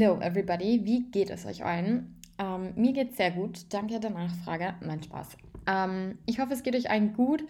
Hallo everybody, wie geht es euch allen? Ähm, mir geht es sehr gut, danke der Nachfrage. Mein Spaß. Ähm, ich hoffe, es geht euch allen gut.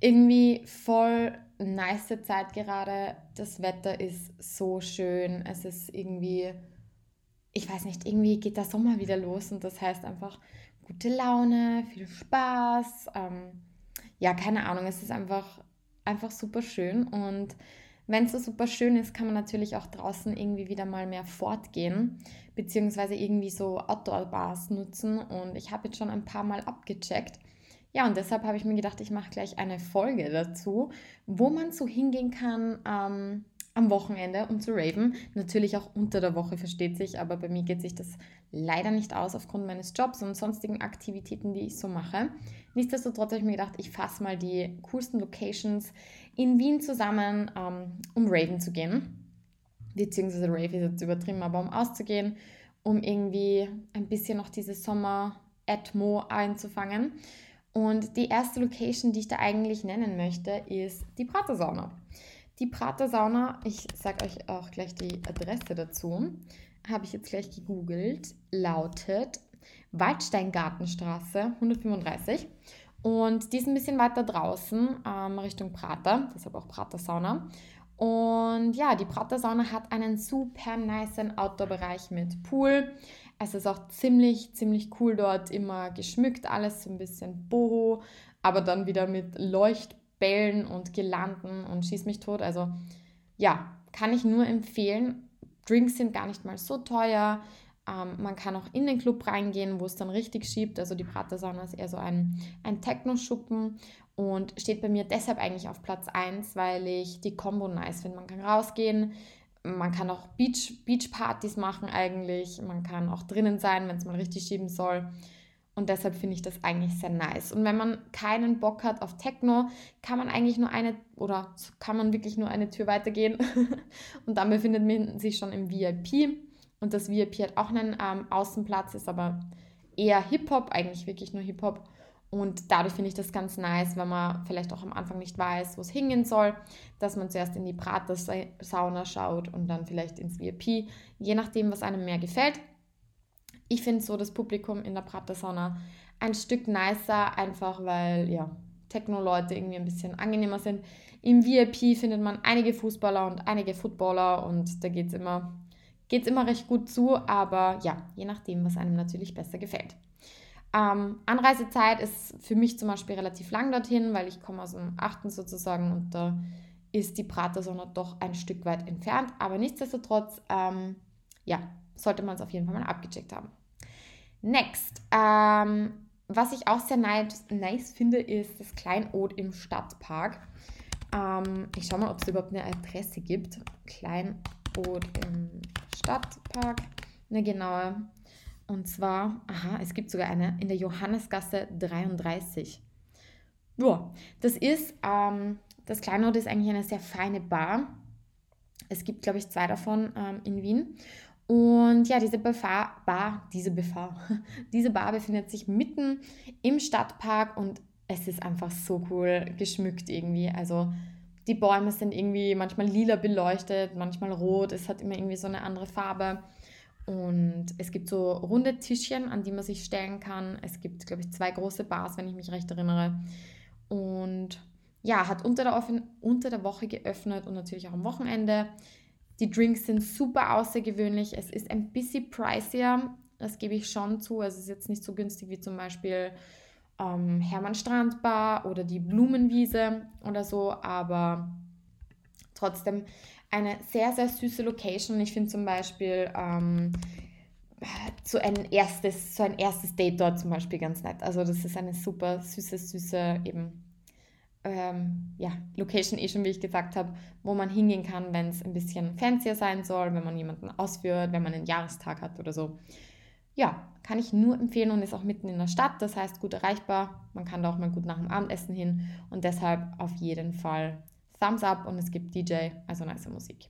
Irgendwie voll nice Zeit gerade. Das Wetter ist so schön. Es ist irgendwie, ich weiß nicht, irgendwie geht der Sommer wieder los und das heißt einfach gute Laune, viel Spaß. Ähm, ja, keine Ahnung, es ist einfach, einfach super schön und wenn es so super schön ist, kann man natürlich auch draußen irgendwie wieder mal mehr fortgehen, beziehungsweise irgendwie so Outdoor-Bars nutzen. Und ich habe jetzt schon ein paar Mal abgecheckt. Ja, und deshalb habe ich mir gedacht, ich mache gleich eine Folge dazu, wo man so hingehen kann ähm, am Wochenende, um zu raven. Natürlich auch unter der Woche, versteht sich, aber bei mir geht sich das leider nicht aus aufgrund meines Jobs und sonstigen Aktivitäten, die ich so mache. Nichtsdestotrotz habe ich mir gedacht, ich fasse mal die coolsten Locations in Wien zusammen, ähm, um raven zu gehen. Beziehungsweise Rave ist jetzt übertrieben, aber um auszugehen, um irgendwie ein bisschen noch diese Sommer-Atmo einzufangen. Und die erste Location, die ich da eigentlich nennen möchte, ist die Pratersauna. Die Pratersauna, ich sage euch auch gleich die Adresse dazu, habe ich jetzt gleich gegoogelt, lautet Waldsteingartenstraße 135. Und die ist ein bisschen weiter draußen, ähm, Richtung Prater, deshalb auch Pratersauna. Und ja, die Pratersauna hat einen super nice Outdoor-Bereich mit Pool. Es ist auch ziemlich, ziemlich cool dort, immer geschmückt, alles so ein bisschen boho, aber dann wieder mit Leuchtbällen und Girlanden und schieß mich tot. Also ja, kann ich nur empfehlen. Drinks sind gar nicht mal so teuer. Ähm, man kann auch in den Club reingehen, wo es dann richtig schiebt. Also die Pratersauna ist eher so ein, ein Techno-Schuppen und steht bei mir deshalb eigentlich auf Platz 1, weil ich die Combo nice finde. Man kann rausgehen, man kann auch Beach, Beach-Partys machen eigentlich, man kann auch drinnen sein, wenn es mal richtig schieben soll. Und deshalb finde ich das eigentlich sehr nice. Und wenn man keinen Bock hat auf Techno, kann man eigentlich nur eine oder kann man wirklich nur eine Tür weitergehen. und dann befindet man sich schon im VIP. Und das VIP hat auch einen ähm, Außenplatz, ist aber eher Hip-Hop, eigentlich wirklich nur Hip-Hop. Und dadurch finde ich das ganz nice, wenn man vielleicht auch am Anfang nicht weiß, wo es hingehen soll, dass man zuerst in die Prater-Sauna schaut und dann vielleicht ins VIP, je nachdem, was einem mehr gefällt. Ich finde so das Publikum in der Prater-Sauna ein Stück nicer, einfach weil ja, Techno-Leute irgendwie ein bisschen angenehmer sind. Im VIP findet man einige Fußballer und einige Footballer und da geht es immer, geht's immer recht gut zu, aber ja, je nachdem, was einem natürlich besser gefällt. Ähm, Anreisezeit ist für mich zum Beispiel relativ lang dorthin, weil ich komme aus dem 8. sozusagen und da ist die Pratersonne doch ein Stück weit entfernt. Aber nichtsdestotrotz, ähm, ja, sollte man es auf jeden Fall mal abgecheckt haben. Next, ähm, was ich auch sehr nice, nice finde, ist das Kleinod im Stadtpark. Ähm, ich schaue mal, ob es überhaupt eine Adresse gibt. Kleinod im Stadtpark. Eine genaue und zwar, aha, es gibt sogar eine in der Johannesgasse 33. Ja, das ist, ähm, das Kleinod ist eigentlich eine sehr feine Bar. Es gibt, glaube ich, zwei davon ähm, in Wien. Und ja, diese Bar, Bar, diese Bar, diese Bar befindet sich mitten im Stadtpark und es ist einfach so cool geschmückt irgendwie. Also die Bäume sind irgendwie manchmal lila beleuchtet, manchmal rot. Es hat immer irgendwie so eine andere Farbe. Und es gibt so runde Tischchen, an die man sich stellen kann. Es gibt, glaube ich, zwei große Bars, wenn ich mich recht erinnere. Und ja, hat unter der, unter der Woche geöffnet und natürlich auch am Wochenende. Die Drinks sind super außergewöhnlich. Es ist ein bisschen pricier, das gebe ich schon zu. Also es ist jetzt nicht so günstig wie zum Beispiel ähm, Hermann Strandbar oder die Blumenwiese oder so, aber trotzdem eine sehr, sehr süße Location. Ich finde zum Beispiel ähm, so, ein erstes, so ein erstes Date dort zum Beispiel ganz nett. Also das ist eine super süße, süße eben ähm, ja, Location eh schon, wie ich gesagt habe, wo man hingehen kann, wenn es ein bisschen fancier sein soll, wenn man jemanden ausführt, wenn man einen Jahrestag hat oder so. Ja, kann ich nur empfehlen und ist auch mitten in der Stadt, das heißt gut erreichbar. Man kann da auch mal gut nach dem Abendessen hin und deshalb auf jeden Fall Thumbs up und es gibt DJ, also nice Musik.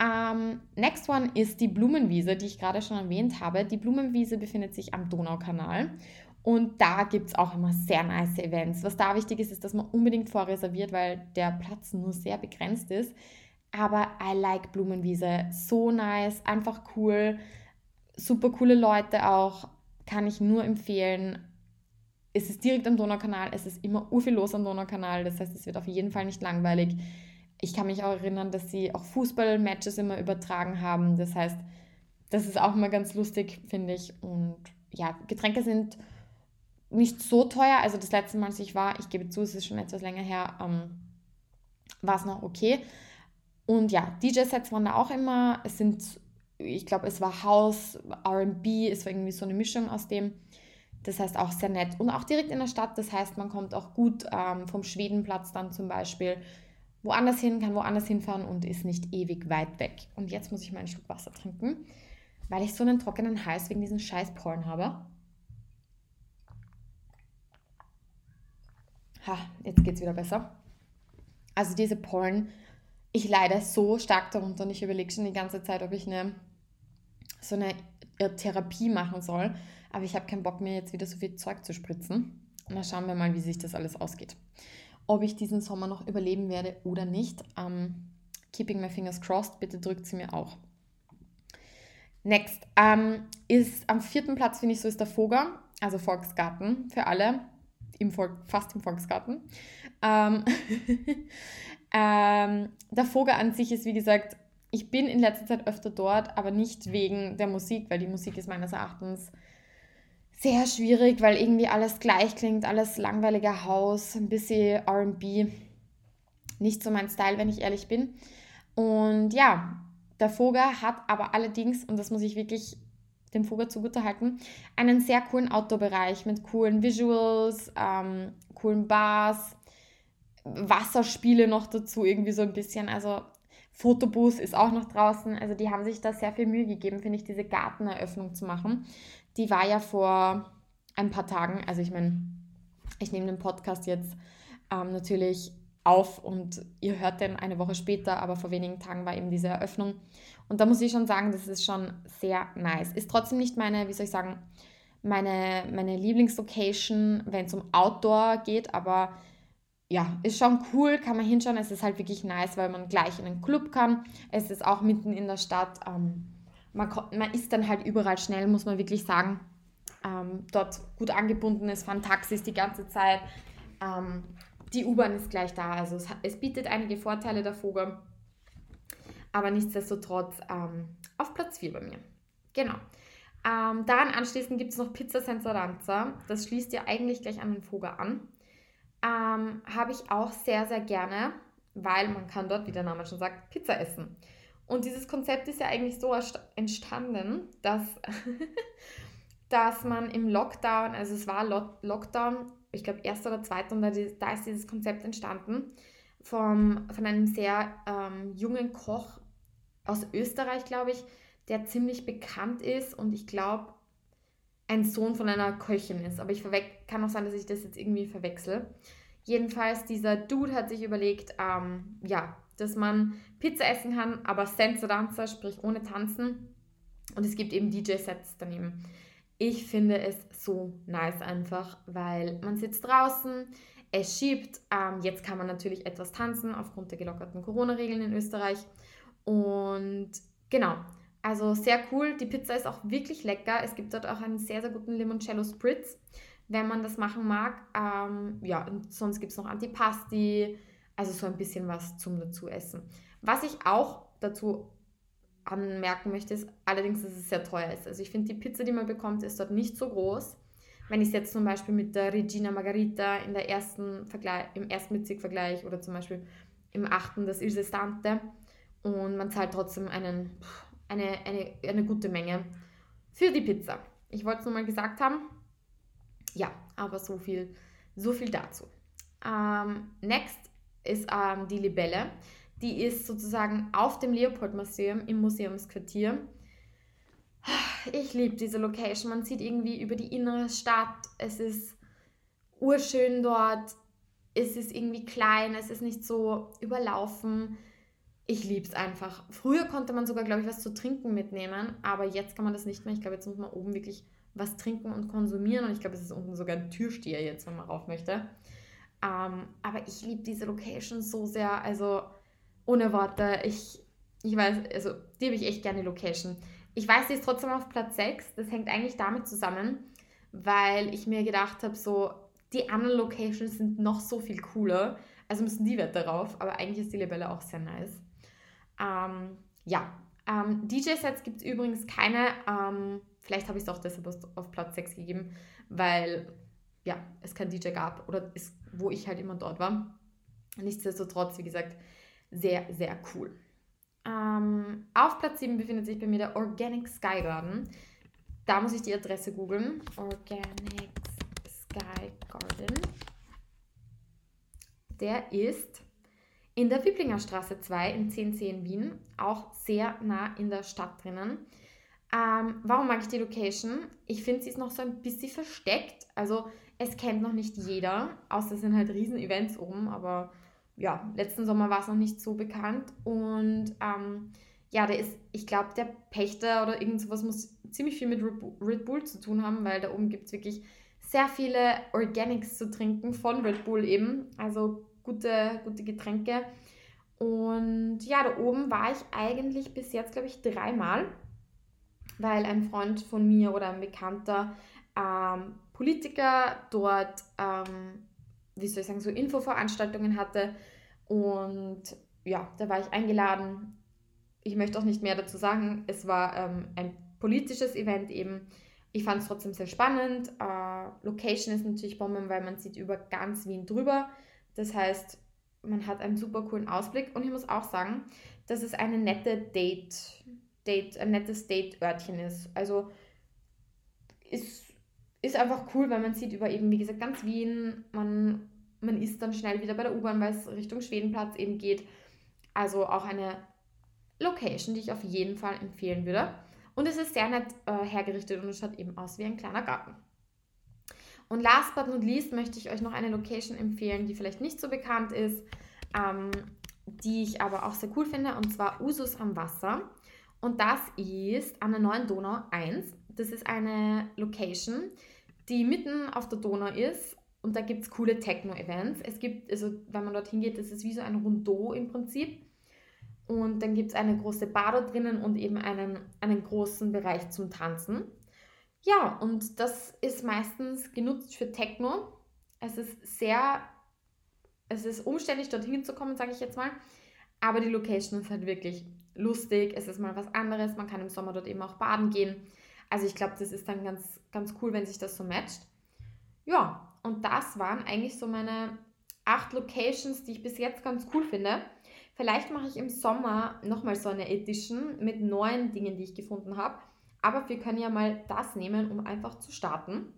Um, ähm, next one ist die Blumenwiese, die ich gerade schon erwähnt habe. Die Blumenwiese befindet sich am Donaukanal und da gibt es auch immer sehr nice Events. Was da wichtig ist, ist, dass man unbedingt vorreserviert, weil der Platz nur sehr begrenzt ist. aber I like Blumenwiese. So nice, einfach cool. Super coole Leute auch. Kann ich nur empfehlen. Es ist direkt am Donaukanal. Es ist immer viel los am Donaukanal. Das heißt, es wird auf jeden Fall nicht langweilig. Ich kann mich auch erinnern, dass sie auch Fußballmatches immer übertragen haben. Das heißt, das ist auch immer ganz lustig, finde ich. Und ja, Getränke sind nicht so teuer. Also das letzte Mal, als ich war, ich gebe zu, es ist schon etwas länger her, ähm, war es noch okay. Und ja, DJ-Sets waren da auch immer. Es sind, ich glaube, es war House, RB, es war irgendwie so eine Mischung aus dem. Das heißt auch sehr nett. Und auch direkt in der Stadt. Das heißt, man kommt auch gut ähm, vom Schwedenplatz dann zum Beispiel woanders hin, kann woanders hinfahren und ist nicht ewig weit weg. Und jetzt muss ich mal einen Schluck Wasser trinken, weil ich so einen trockenen Hals wegen diesen scheiß Porn habe. Ha, jetzt geht es wieder besser. Also diese Pollen ich leide so stark darunter und ich überlege schon die ganze Zeit, ob ich eine so eine Therapie machen soll. Aber ich habe keinen Bock mir jetzt wieder so viel Zeug zu spritzen. Und dann schauen wir mal, wie sich das alles ausgeht. Ob ich diesen Sommer noch überleben werde oder nicht. Um, ähm, keeping my fingers crossed, bitte drückt sie mir auch. Next um, ähm, ist am vierten Platz, finde ich, so ist der Voger, also Volksgarten für alle, im Volk, fast im Volksgarten. Ähm, Ähm, der Vogel an sich ist, wie gesagt, ich bin in letzter Zeit öfter dort, aber nicht wegen der Musik, weil die Musik ist meines Erachtens sehr schwierig, weil irgendwie alles gleich klingt, alles langweiliger Haus, ein bisschen RB. Nicht so mein Style, wenn ich ehrlich bin. Und ja, der Vogel hat aber allerdings, und das muss ich wirklich dem Vogel zugutehalten, einen sehr coolen Outdoor-Bereich mit coolen Visuals, ähm, coolen Bars, Wasserspiele noch dazu, irgendwie so ein bisschen. Also Fotobooth ist auch noch draußen. Also die haben sich da sehr viel Mühe gegeben, finde ich, diese Garteneröffnung zu machen. Die war ja vor ein paar Tagen. Also ich meine, ich nehme den Podcast jetzt ähm, natürlich auf und ihr hört den eine Woche später, aber vor wenigen Tagen war eben diese Eröffnung. Und da muss ich schon sagen, das ist schon sehr nice. Ist trotzdem nicht meine, wie soll ich sagen, meine, meine Lieblingslocation, wenn es um Outdoor geht, aber ja, ist schon cool, kann man hinschauen. Es ist halt wirklich nice, weil man gleich in einen Club kann. Es ist auch mitten in der Stadt. Ähm, man, man ist dann halt überall schnell, muss man wirklich sagen. Ähm, dort gut angebunden, es fahren Taxis die ganze Zeit. Ähm, die U-Bahn ist gleich da. Also es, es, bietet einige Vorteile der Vogel. Aber nichtsdestotrotz ähm, auf Platz 4 bei mir. Genau. Ähm, daran anschließend gibt es noch Pizza Senza Ranza. Das schließt ja eigentlich gleich an den Vogel an ähm, habe ich auch sehr, sehr gerne, weil man kann dort, wie der Name schon sagt, Pizza essen. Und dieses Konzept ist ja eigentlich so entstanden, dass, dass man im Lockdown, also es war Lockdown, ich glaube erster oder zweiter, und da, da ist dieses Konzept entstanden vom, von einem sehr ähm, jungen Koch aus Österreich, glaube ich, der ziemlich bekannt ist und ich glaube, ein Sohn von einer Köchin ist. Aber ich kann auch sein, dass ich das jetzt irgendwie verwechsel. Jedenfalls, dieser Dude hat sich überlegt, ähm, ja, dass man Pizza essen kann, aber senza danza, sprich ohne Tanzen. Und es gibt eben DJ-Sets daneben. Ich finde es so nice einfach, weil man sitzt draußen, es schiebt. Ähm, jetzt kann man natürlich etwas tanzen aufgrund der gelockerten Corona-Regeln in Österreich. Und genau, also sehr cool. Die Pizza ist auch wirklich lecker. Es gibt dort auch einen sehr, sehr guten Limoncello Spritz, wenn man das machen mag. Ähm, ja, und sonst gibt es noch Antipasti, also so ein bisschen was zum dazu essen. Was ich auch dazu anmerken möchte, ist allerdings, dass es sehr teuer ist. Also ich finde, die Pizza, die man bekommt, ist dort nicht so groß. Wenn ich es jetzt zum Beispiel mit der Regina Margarita in der ersten im ersten Bezirk vergleiche oder zum Beispiel im achten das Il Sestante und man zahlt trotzdem einen eine, eine, eine gute Menge für die Pizza. Ich wollte es nur mal gesagt haben. Ja, aber so viel, so viel dazu. Ähm, next ist ähm, die Libelle. Die ist sozusagen auf dem Leopold-Museum im Museumsquartier. Ich liebe diese Location. Man sieht irgendwie über die innere Stadt. Es ist urschön dort. Es ist irgendwie klein. Es ist nicht so überlaufen ich liebe es einfach. Früher konnte man sogar, glaube ich, was zu trinken mitnehmen, aber jetzt kann man das nicht mehr. Ich glaube, jetzt muss man oben wirklich was trinken und konsumieren und ich glaube, es ist unten sogar ein Türsteher jetzt, wenn man rauf möchte. Ähm, aber ich liebe diese Location so sehr. Also ohne Worte. Ich, ich weiß, also die habe ich echt gerne Location. Ich weiß, sie ist trotzdem auf Platz 6. Das hängt eigentlich damit zusammen, weil ich mir gedacht habe, so, die anderen Locations sind noch so viel cooler. Also müssen die Wert darauf. Aber eigentlich ist die Libelle auch sehr nice. Ähm, ja, ähm, DJ-Sets gibt es übrigens keine. Ähm, vielleicht habe ich es auch deshalb auf Platz 6 gegeben, weil ja, es kein DJ gab oder ist, wo ich halt immer dort war. Nichtsdestotrotz, wie gesagt, sehr, sehr cool. Ähm, auf Platz 7 befindet sich bei mir der Organic Sky Garden. Da muss ich die Adresse googeln. Organic Sky Garden. Der ist in der Wiblinger Straße 2 in 1010 Wien, auch sehr nah in der Stadt drinnen. Ähm, warum mag ich die Location? Ich finde, sie ist noch so ein bisschen versteckt. Also es kennt noch nicht jeder, außer es sind halt Riesen-Events oben, aber ja, letzten Sommer war es noch nicht so bekannt. Und ähm, ja, der ist, ich glaube, der Pächter oder irgend sowas muss ziemlich viel mit Red Bull zu tun haben, weil da oben gibt es wirklich sehr viele Organics zu trinken von Red Bull eben. Also gute, gute Getränke. Und ja, da oben war ich eigentlich bis jetzt, glaube ich, dreimal, weil ein Freund von mir oder ein Bekannter ähm, Politiker dort, ähm, wie soll ich sagen, so Infoveranstaltungen hatte. Und ja, da war ich eingeladen. Ich möchte auch nicht mehr dazu sagen. Es war ähm, ein politisches Event eben. Ich fand es trotzdem sehr spannend. Äh, Location ist natürlich Bomben, weil man sieht über ganz Wien drüber. Das heißt, man hat einen super coolen Ausblick und ich muss auch sagen, dass es eine nette Date, Date ein nettes Date-Örtchen ist. Also ist, ist einfach cool, weil man sieht über eben, wie gesagt, ganz Wien. Man, man ist dann schnell wieder bei der U-Bahn, weil es Richtung Schwedenplatz eben geht. Also auch eine Location, die ich auf jeden Fall empfehlen würde. Und es ist sehr nett äh, hergerichtet und es schaut eben aus wie ein kleiner Garten. Und last but not least möchte ich euch noch eine Location empfehlen, die vielleicht nicht so bekannt ist, ähm, die ich aber auch sehr cool finde, und zwar Usus am Wasser. Und das ist an der neuen Donau 1. Das ist eine Location, die mitten auf der Donau ist und da gibt es coole Techno-Events. Es gibt, also wenn man dorthin geht, das ist wie so ein Rondeau im Prinzip. Und dann gibt es eine große Bar da drinnen und eben einen, einen großen Bereich zum Tanzen. Ja, und das ist meistens genutzt für Techno. Es ist sehr, es ist umständlich, dorthin zu kommen, sage ich jetzt mal. Aber die Location ist halt wirklich lustig. Es ist mal was anderes. Man kann im Sommer dort eben auch baden gehen. Also ich glaube, das ist dann ganz, ganz cool, wenn sich das so matcht. Ja, und das waren eigentlich so meine acht Locations, die ich bis jetzt ganz cool finde. Vielleicht mache ich im Sommer nochmal so eine Edition mit neuen Dingen, die ich gefunden habe. Aber wir können ja mal das nehmen, um einfach zu starten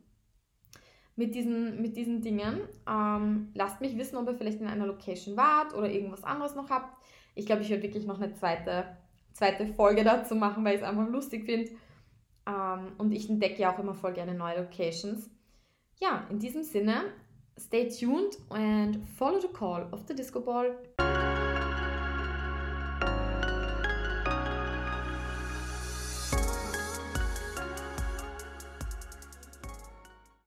mit diesen, mit diesen Dingen. Ähm, lasst mich wissen, ob ihr vielleicht in einer Location wart oder irgendwas anderes noch habt. Ich glaube, ich werde wirklich noch eine zweite, zweite Folge dazu machen, weil ich es einfach lustig finde. Ähm, und ich entdecke ja auch immer voll gerne neue Locations. Ja, in diesem Sinne, stay tuned and follow the call of the Disco Ball.